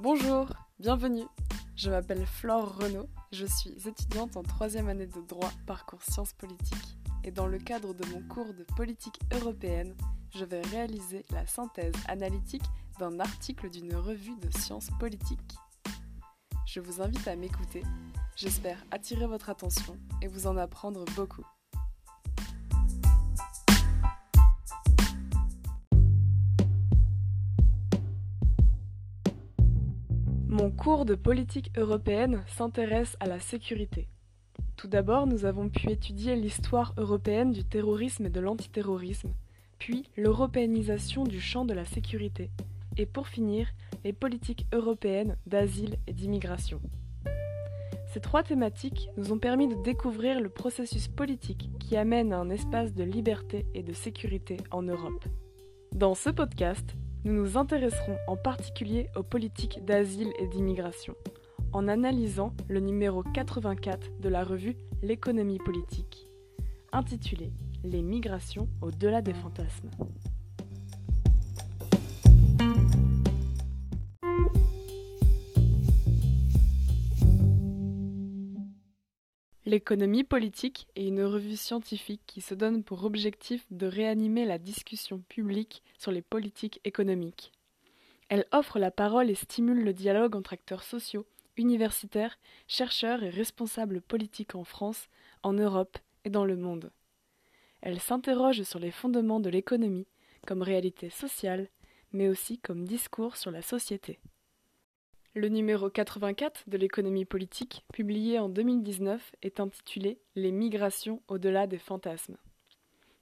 Bonjour, bienvenue. Je m'appelle Flore Renaud, je suis étudiante en troisième année de droit parcours sciences politiques et dans le cadre de mon cours de politique européenne, je vais réaliser la synthèse analytique d'un article d'une revue de sciences politiques. Je vous invite à m'écouter, j'espère attirer votre attention et vous en apprendre beaucoup. Cours de politique européenne s'intéresse à la sécurité. Tout d'abord, nous avons pu étudier l'histoire européenne du terrorisme et de l'antiterrorisme, puis l'européanisation du champ de la sécurité, et pour finir, les politiques européennes d'asile et d'immigration. Ces trois thématiques nous ont permis de découvrir le processus politique qui amène à un espace de liberté et de sécurité en Europe. Dans ce podcast, nous nous intéresserons en particulier aux politiques d'asile et d'immigration, en analysant le numéro 84 de la revue L'économie politique, intitulé Les migrations au-delà des fantasmes. L'économie politique est une revue scientifique qui se donne pour objectif de réanimer la discussion publique sur les politiques économiques. Elle offre la parole et stimule le dialogue entre acteurs sociaux, universitaires, chercheurs et responsables politiques en France, en Europe et dans le monde. Elle s'interroge sur les fondements de l'économie comme réalité sociale, mais aussi comme discours sur la société. Le numéro 84 de l'économie politique, publié en 2019, est intitulé Les migrations au-delà des fantasmes.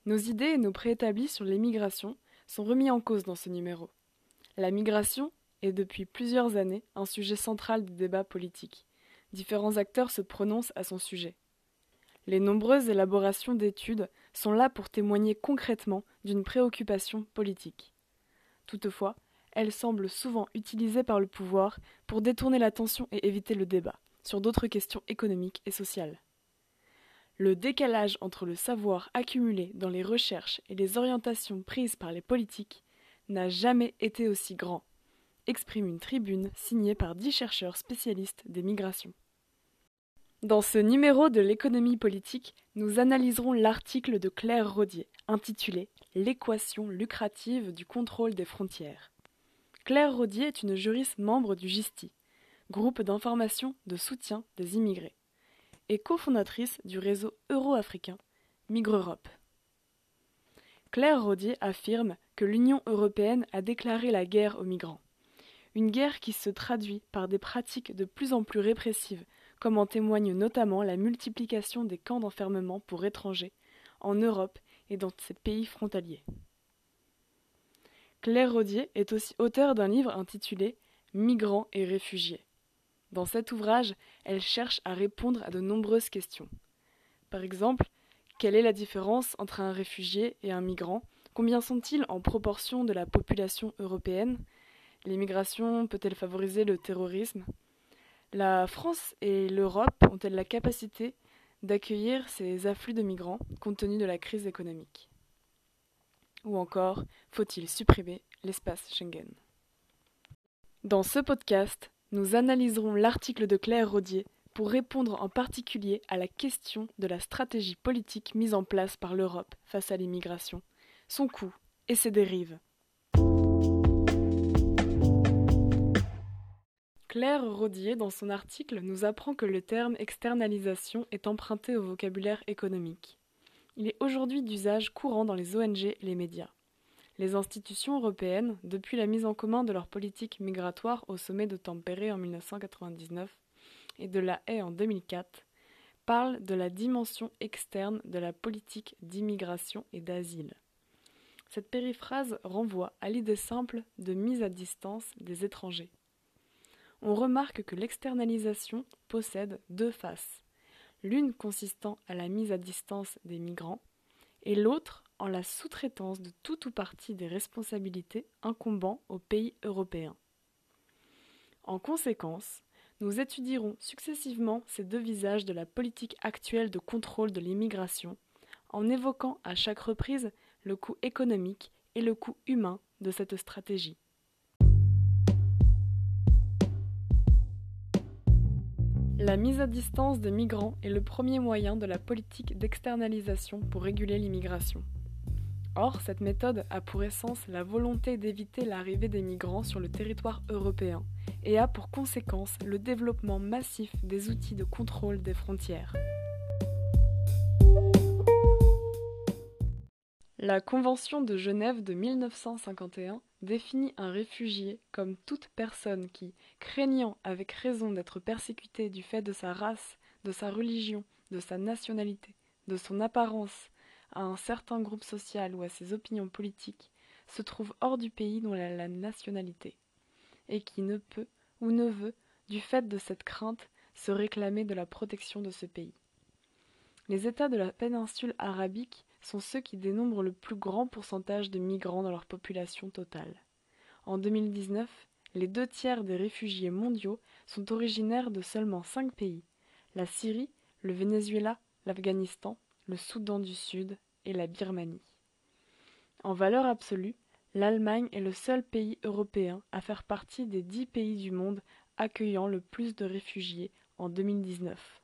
Nos idées et nos préétablis sur les migrations sont remis en cause dans ce numéro. La migration est depuis plusieurs années un sujet central des débats politiques. Différents acteurs se prononcent à son sujet. Les nombreuses élaborations d'études sont là pour témoigner concrètement d'une préoccupation politique. Toutefois, elle semble souvent utilisée par le pouvoir pour détourner l'attention et éviter le débat sur d'autres questions économiques et sociales. Le décalage entre le savoir accumulé dans les recherches et les orientations prises par les politiques n'a jamais été aussi grand, exprime une tribune signée par dix chercheurs spécialistes des migrations. Dans ce numéro de l'économie politique, nous analyserons l'article de Claire Rodier intitulé L'équation lucrative du contrôle des frontières. Claire Rodier est une juriste membre du GISTI, groupe d'information de soutien des immigrés, et cofondatrice du réseau euro-africain Migre-Europe. Claire Rodier affirme que l'Union européenne a déclaré la guerre aux migrants. Une guerre qui se traduit par des pratiques de plus en plus répressives, comme en témoigne notamment la multiplication des camps d'enfermement pour étrangers en Europe et dans ses pays frontaliers. Claire Rodier est aussi auteure d'un livre intitulé Migrants et réfugiés. Dans cet ouvrage, elle cherche à répondre à de nombreuses questions. Par exemple, quelle est la différence entre un réfugié et un migrant? Combien sont-ils en proportion de la population européenne? L'immigration peut-elle favoriser le terrorisme? La France et l'Europe ont-elles la capacité d'accueillir ces afflux de migrants compte tenu de la crise économique? Ou encore, faut-il supprimer l'espace Schengen? Dans ce podcast, nous analyserons l'article de Claire Rodier pour répondre en particulier à la question de la stratégie politique mise en place par l'Europe face à l'immigration, son coût et ses dérives. Claire Rodier, dans son article, nous apprend que le terme externalisation est emprunté au vocabulaire économique. Il est aujourd'hui d'usage courant dans les ONG et les médias. Les institutions européennes, depuis la mise en commun de leur politique migratoire au sommet de Tampere en 1999 et de la Haye en 2004, parlent de la dimension externe de la politique d'immigration et d'asile. Cette périphrase renvoie à l'idée simple de mise à distance des étrangers. On remarque que l'externalisation possède deux faces l'une consistant à la mise à distance des migrants, et l'autre en la sous-traitance de tout ou partie des responsabilités incombant aux pays européens. En conséquence, nous étudierons successivement ces deux visages de la politique actuelle de contrôle de l'immigration, en évoquant à chaque reprise le coût économique et le coût humain de cette stratégie. La mise à distance des migrants est le premier moyen de la politique d'externalisation pour réguler l'immigration. Or, cette méthode a pour essence la volonté d'éviter l'arrivée des migrants sur le territoire européen et a pour conséquence le développement massif des outils de contrôle des frontières. La Convention de Genève de 1951 définit un réfugié comme toute personne qui, craignant avec raison d'être persécutée du fait de sa race, de sa religion, de sa nationalité, de son apparence, à un certain groupe social ou à ses opinions politiques, se trouve hors du pays dont elle a la nationalité, et qui ne peut ou ne veut, du fait de cette crainte, se réclamer de la protection de ce pays. Les États de la péninsule arabique sont ceux qui dénombrent le plus grand pourcentage de migrants dans leur population totale. En 2019, les deux tiers des réfugiés mondiaux sont originaires de seulement cinq pays la Syrie, le Venezuela, l'Afghanistan, le Soudan du Sud et la Birmanie. En valeur absolue, l'Allemagne est le seul pays européen à faire partie des dix pays du monde accueillant le plus de réfugiés en 2019.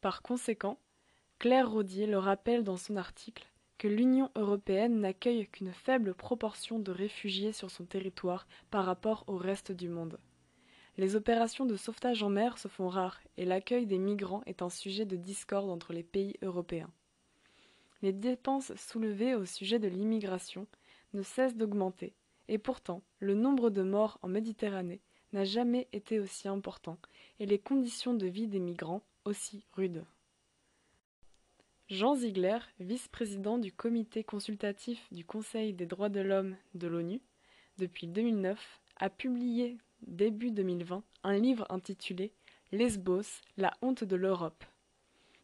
Par conséquent, Claire Rodier le rappelle dans son article que l'Union européenne n'accueille qu'une faible proportion de réfugiés sur son territoire par rapport au reste du monde. Les opérations de sauvetage en mer se font rares et l'accueil des migrants est un sujet de discorde entre les pays européens. Les dépenses soulevées au sujet de l'immigration ne cessent d'augmenter, et pourtant le nombre de morts en Méditerranée n'a jamais été aussi important, et les conditions de vie des migrants aussi rudes. Jean Ziegler, vice-président du comité consultatif du Conseil des droits de l'homme de l'ONU depuis 2009, a publié début 2020 un livre intitulé Lesbos, la honte de l'Europe.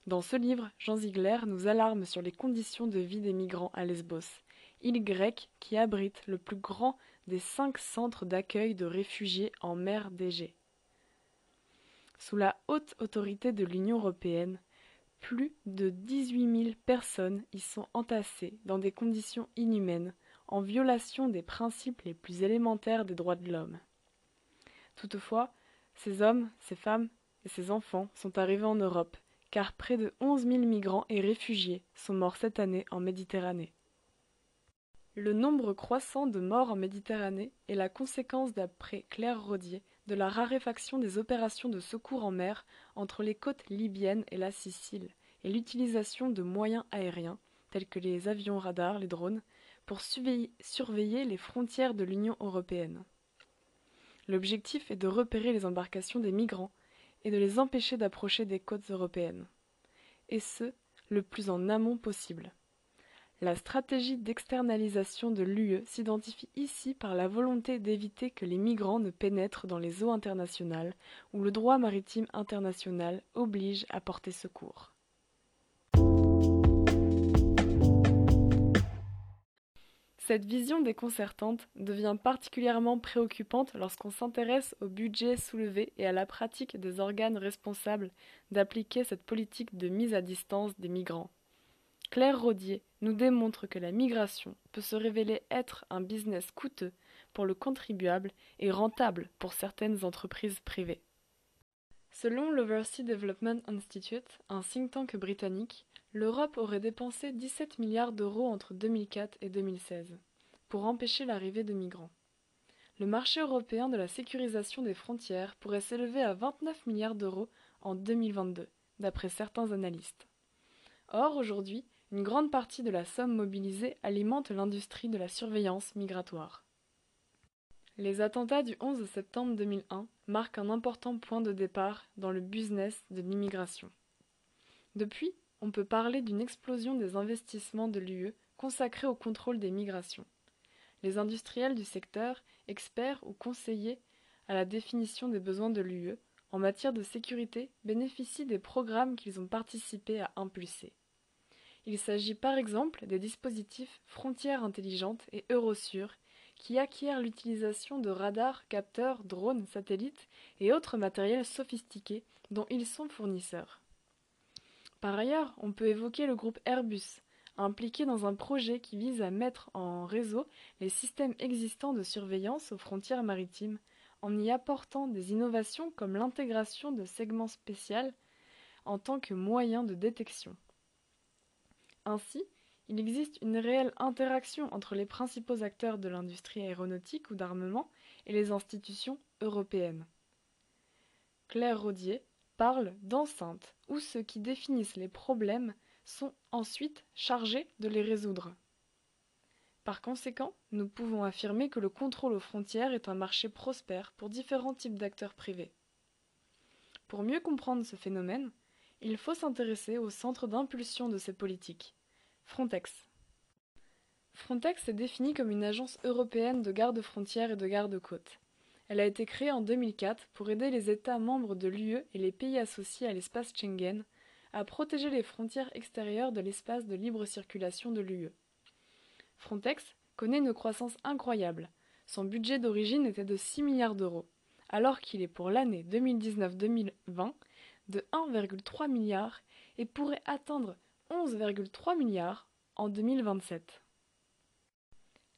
Dans ce livre, Jean Ziegler nous alarme sur les conditions de vie des migrants à Lesbos, île grecque qui abrite le plus grand des cinq centres d'accueil de réfugiés en mer d'Égée. Sous la haute autorité de l'Union européenne, plus de dix-huit mille personnes y sont entassées dans des conditions inhumaines, en violation des principes les plus élémentaires des droits de l'homme. Toutefois, ces hommes, ces femmes et ces enfants sont arrivés en Europe, car près de onze mille migrants et réfugiés sont morts cette année en Méditerranée. Le nombre croissant de morts en Méditerranée est la conséquence, d'après Claire Rodier, de la raréfaction des opérations de secours en mer entre les côtes libyennes et la Sicile, et l'utilisation de moyens aériens, tels que les avions radars, les drones, pour surveiller les frontières de l'Union européenne. L'objectif est de repérer les embarcations des migrants et de les empêcher d'approcher des côtes européennes, et ce, le plus en amont possible. La stratégie d'externalisation de l'UE s'identifie ici par la volonté d'éviter que les migrants ne pénètrent dans les eaux internationales où le droit maritime international oblige à porter secours. Cette vision déconcertante devient particulièrement préoccupante lorsqu'on s'intéresse au budget soulevé et à la pratique des organes responsables d'appliquer cette politique de mise à distance des migrants. Claire Rodier nous démontre que la migration peut se révéler être un business coûteux pour le contribuable et rentable pour certaines entreprises privées. Selon l'Overseas Development Institute, un think tank britannique, l'Europe aurait dépensé 17 milliards d'euros entre 2004 et 2016 pour empêcher l'arrivée de migrants. Le marché européen de la sécurisation des frontières pourrait s'élever à 29 milliards d'euros en 2022, d'après certains analystes. Or, aujourd'hui, une grande partie de la somme mobilisée alimente l'industrie de la surveillance migratoire. Les attentats du 11 septembre 2001 marquent un important point de départ dans le business de l'immigration. Depuis, on peut parler d'une explosion des investissements de l'UE consacrés au contrôle des migrations. Les industriels du secteur, experts ou conseillers à la définition des besoins de l'UE en matière de sécurité bénéficient des programmes qu'ils ont participé à impulser. Il s'agit par exemple des dispositifs Frontières intelligentes et Eurosur qui acquièrent l'utilisation de radars, capteurs, drones, satellites et autres matériels sophistiqués dont ils sont fournisseurs. Par ailleurs, on peut évoquer le groupe Airbus, impliqué dans un projet qui vise à mettre en réseau les systèmes existants de surveillance aux frontières maritimes, en y apportant des innovations comme l'intégration de segments spéciaux en tant que moyen de détection. Ainsi, il existe une réelle interaction entre les principaux acteurs de l'industrie aéronautique ou d'armement et les institutions européennes. Claire Rodier parle d'enceinte où ceux qui définissent les problèmes sont ensuite chargés de les résoudre. Par conséquent, nous pouvons affirmer que le contrôle aux frontières est un marché prospère pour différents types d'acteurs privés. Pour mieux comprendre ce phénomène, il faut s'intéresser au centre d'impulsion de ces politiques, Frontex. Frontex est définie comme une agence européenne de garde-frontières et de garde-côtes. Elle a été créée en 2004 pour aider les États membres de l'UE et les pays associés à l'espace Schengen à protéger les frontières extérieures de l'espace de libre circulation de l'UE. Frontex connaît une croissance incroyable. Son budget d'origine était de 6 milliards d'euros, alors qu'il est pour l'année 2019-2020 de 1,3 milliard et pourrait atteindre 11,3 milliards en 2027.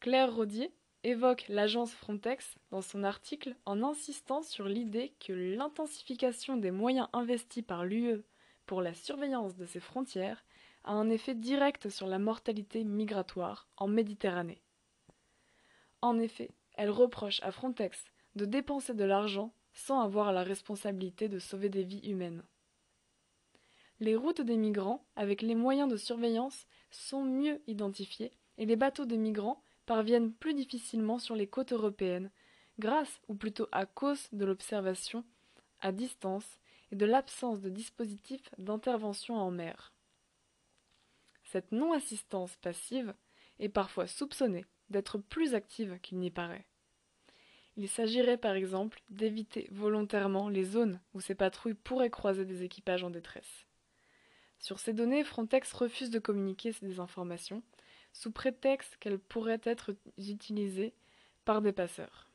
Claire Rodier évoque l'agence Frontex dans son article en insistant sur l'idée que l'intensification des moyens investis par l'UE pour la surveillance de ses frontières a un effet direct sur la mortalité migratoire en Méditerranée. En effet, elle reproche à Frontex de dépenser de l'argent sans avoir la responsabilité de sauver des vies humaines. Les routes des migrants, avec les moyens de surveillance, sont mieux identifiées et les bateaux de migrants parviennent plus difficilement sur les côtes européennes, grâce ou plutôt à cause de l'observation à distance et de l'absence de dispositifs d'intervention en mer. Cette non-assistance passive est parfois soupçonnée d'être plus active qu'il n'y paraît. Il s'agirait par exemple d'éviter volontairement les zones où ces patrouilles pourraient croiser des équipages en détresse. Sur ces données, Frontex refuse de communiquer ces informations, sous prétexte qu'elles pourraient être utilisées par des passeurs.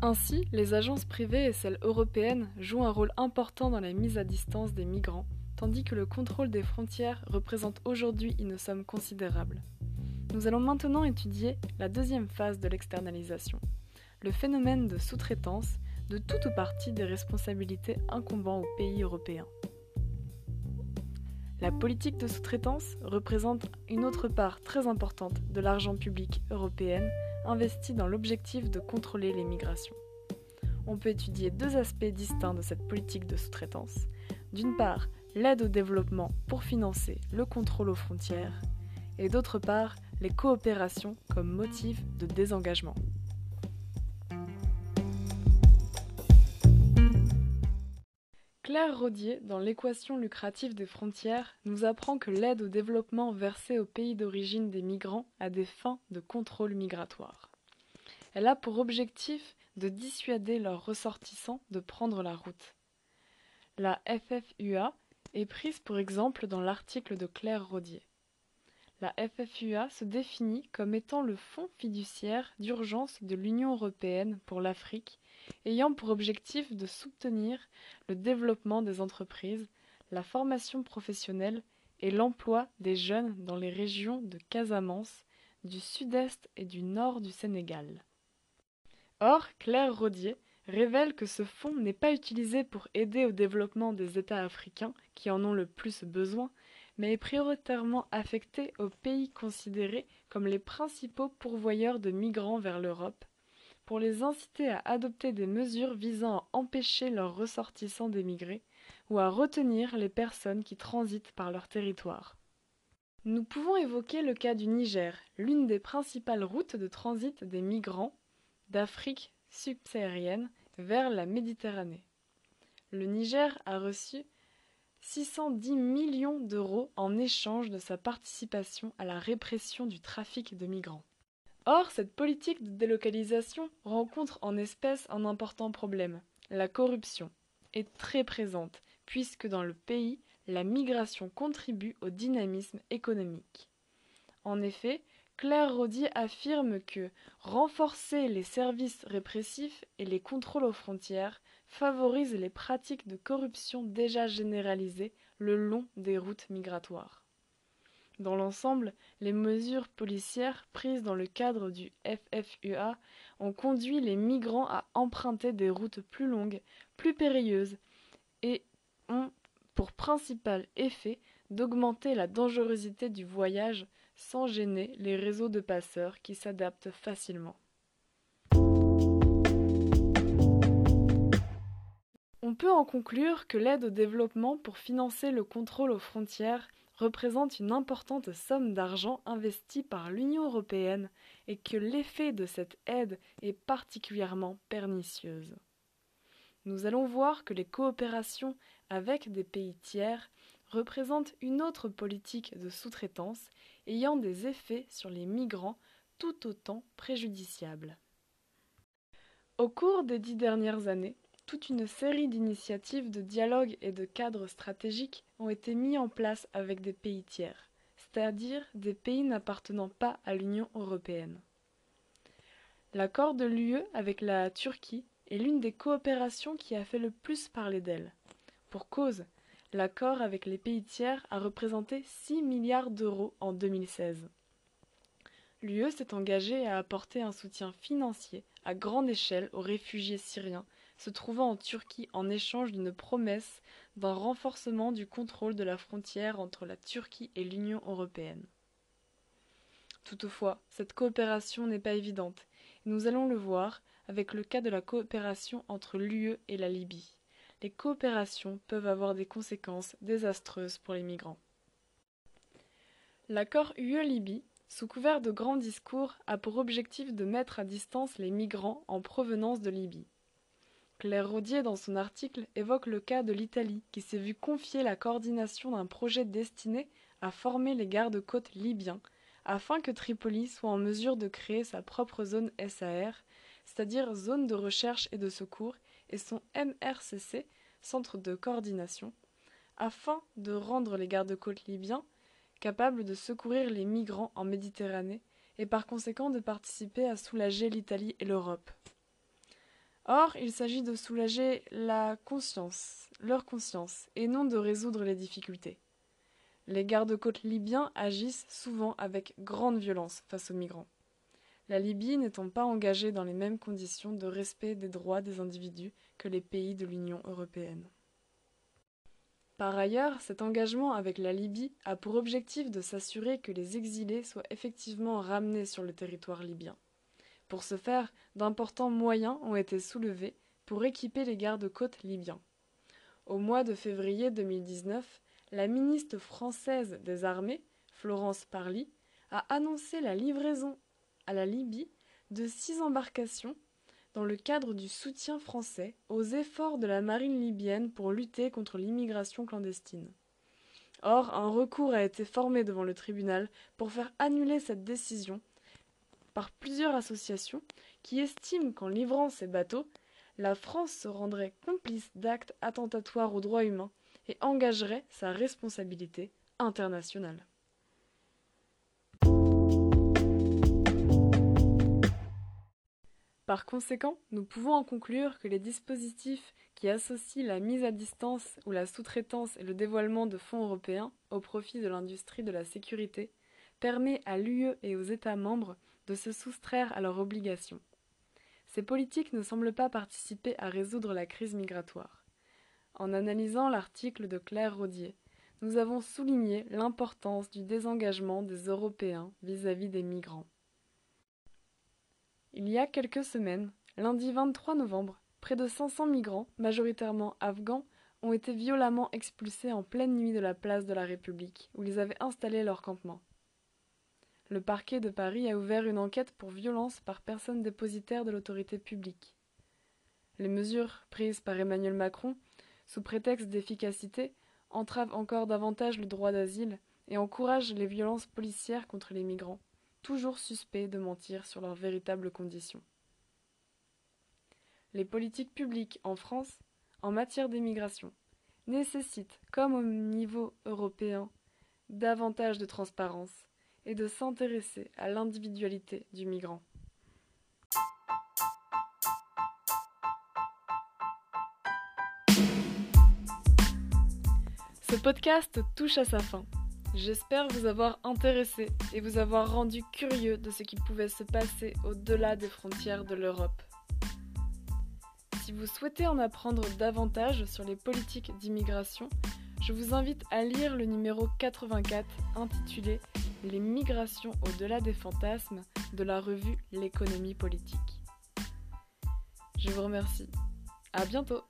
Ainsi, les agences privées et celles européennes jouent un rôle important dans la mise à distance des migrants, tandis que le contrôle des frontières représente aujourd'hui une somme considérable. Nous allons maintenant étudier la deuxième phase de l'externalisation, le phénomène de sous-traitance de toute ou partie des responsabilités incombant aux pays européens. La politique de sous-traitance représente une autre part très importante de l'argent public européen investi dans l'objectif de contrôler les migrations. On peut étudier deux aspects distincts de cette politique de sous-traitance. D'une part, l'aide au développement pour financer le contrôle aux frontières, et d'autre part, les coopérations comme motif de désengagement. Claire Rodier, dans l'équation lucrative des frontières, nous apprend que l'aide au développement versée aux pays d'origine des migrants a des fins de contrôle migratoire. Elle a pour objectif de dissuader leurs ressortissants de prendre la route. La FFUA est prise pour exemple dans l'article de Claire Rodier. La FFUA se définit comme étant le fonds fiduciaire d'urgence de l'Union européenne pour l'Afrique ayant pour objectif de soutenir le développement des entreprises, la formation professionnelle et l'emploi des jeunes dans les régions de Casamance, du sud-est et du nord du Sénégal. Or, Claire Rodier révèle que ce fonds n'est pas utilisé pour aider au développement des États africains qui en ont le plus besoin, mais est prioritairement affecté aux pays considérés comme les principaux pourvoyeurs de migrants vers l'Europe, pour les inciter à adopter des mesures visant à empêcher leurs ressortissants d'émigrer ou à retenir les personnes qui transitent par leur territoire. Nous pouvons évoquer le cas du Niger, l'une des principales routes de transit des migrants d'Afrique subsaharienne vers la Méditerranée. Le Niger a reçu 610 millions d'euros en échange de sa participation à la répression du trafic de migrants. Or, cette politique de délocalisation rencontre en espèce un important problème. La corruption est très présente, puisque dans le pays, la migration contribue au dynamisme économique. En effet, Claire Rodier affirme que renforcer les services répressifs et les contrôles aux frontières favorise les pratiques de corruption déjà généralisées le long des routes migratoires. Dans l'ensemble, les mesures policières prises dans le cadre du FFUA ont conduit les migrants à emprunter des routes plus longues, plus périlleuses, et ont pour principal effet d'augmenter la dangerosité du voyage sans gêner les réseaux de passeurs qui s'adaptent facilement. On peut en conclure que l'aide au développement pour financer le contrôle aux frontières représente une importante somme d'argent investie par l'Union européenne et que l'effet de cette aide est particulièrement pernicieuse. Nous allons voir que les coopérations avec des pays tiers représentent une autre politique de sous-traitance ayant des effets sur les migrants tout autant préjudiciables. Au cours des dix dernières années, toute une série d'initiatives de dialogue et de cadres stratégiques ont été mis en place avec des pays tiers, c'est-à-dire des pays n'appartenant pas à l'Union européenne. L'accord de l'UE avec la Turquie est l'une des coopérations qui a fait le plus parler d'elle. Pour cause, l'accord avec les pays tiers a représenté 6 milliards d'euros en 2016. L'UE s'est engagée à apporter un soutien financier à grande échelle aux réfugiés syriens se trouvant en Turquie en échange d'une promesse d'un renforcement du contrôle de la frontière entre la Turquie et l'Union européenne. Toutefois, cette coopération n'est pas évidente, nous allons le voir avec le cas de la coopération entre l'UE et la Libye. Les coopérations peuvent avoir des conséquences désastreuses pour les migrants. L'accord UE-Libye, sous couvert de grands discours, a pour objectif de mettre à distance les migrants en provenance de Libye. Claire Rodier, dans son article, évoque le cas de l'Italie, qui s'est vu confier la coordination d'un projet destiné à former les gardes-côtes libyens, afin que Tripoli soit en mesure de créer sa propre zone SAR, c'est-à-dire zone de recherche et de secours, et son MRCC, centre de coordination, afin de rendre les gardes-côtes libyens capables de secourir les migrants en Méditerranée et par conséquent de participer à soulager l'Italie et l'Europe. Or, il s'agit de soulager la conscience, leur conscience, et non de résoudre les difficultés. Les gardes-côtes libyens agissent souvent avec grande violence face aux migrants. La Libye n'étant pas engagée dans les mêmes conditions de respect des droits des individus que les pays de l'Union européenne. Par ailleurs, cet engagement avec la Libye a pour objectif de s'assurer que les exilés soient effectivement ramenés sur le territoire libyen. Pour ce faire, d'importants moyens ont été soulevés pour équiper les gardes-côtes libyens. Au mois de février 2019, la ministre française des Armées, Florence Parly, a annoncé la livraison à la Libye de six embarcations dans le cadre du soutien français aux efforts de la marine libyenne pour lutter contre l'immigration clandestine. Or, un recours a été formé devant le tribunal pour faire annuler cette décision par plusieurs associations qui estiment qu'en livrant ces bateaux, la France se rendrait complice d'actes attentatoires aux droits humains et engagerait sa responsabilité internationale. Par conséquent, nous pouvons en conclure que les dispositifs qui associent la mise à distance ou la sous-traitance et le dévoilement de fonds européens au profit de l'industrie de la sécurité permet à l'UE et aux États membres de se soustraire à leurs obligations. Ces politiques ne semblent pas participer à résoudre la crise migratoire. En analysant l'article de Claire Rodier, nous avons souligné l'importance du désengagement des Européens vis-à-vis des migrants. Il y a quelques semaines, lundi 23 novembre, près de 500 migrants, majoritairement afghans, ont été violemment expulsés en pleine nuit de la place de la République, où ils avaient installé leur campement le parquet de Paris a ouvert une enquête pour violence par personne dépositaire de l'autorité publique. Les mesures prises par Emmanuel Macron, sous prétexte d'efficacité, entravent encore davantage le droit d'asile et encouragent les violences policières contre les migrants, toujours suspects de mentir sur leurs véritables conditions. Les politiques publiques en France, en matière d'immigration, nécessitent, comme au niveau européen, davantage de transparence, et de s'intéresser à l'individualité du migrant. Ce podcast touche à sa fin. J'espère vous avoir intéressé et vous avoir rendu curieux de ce qui pouvait se passer au-delà des frontières de l'Europe. Si vous souhaitez en apprendre davantage sur les politiques d'immigration, je vous invite à lire le numéro 84 intitulé Les migrations au-delà des fantasmes de la revue L'économie politique. Je vous remercie. À bientôt!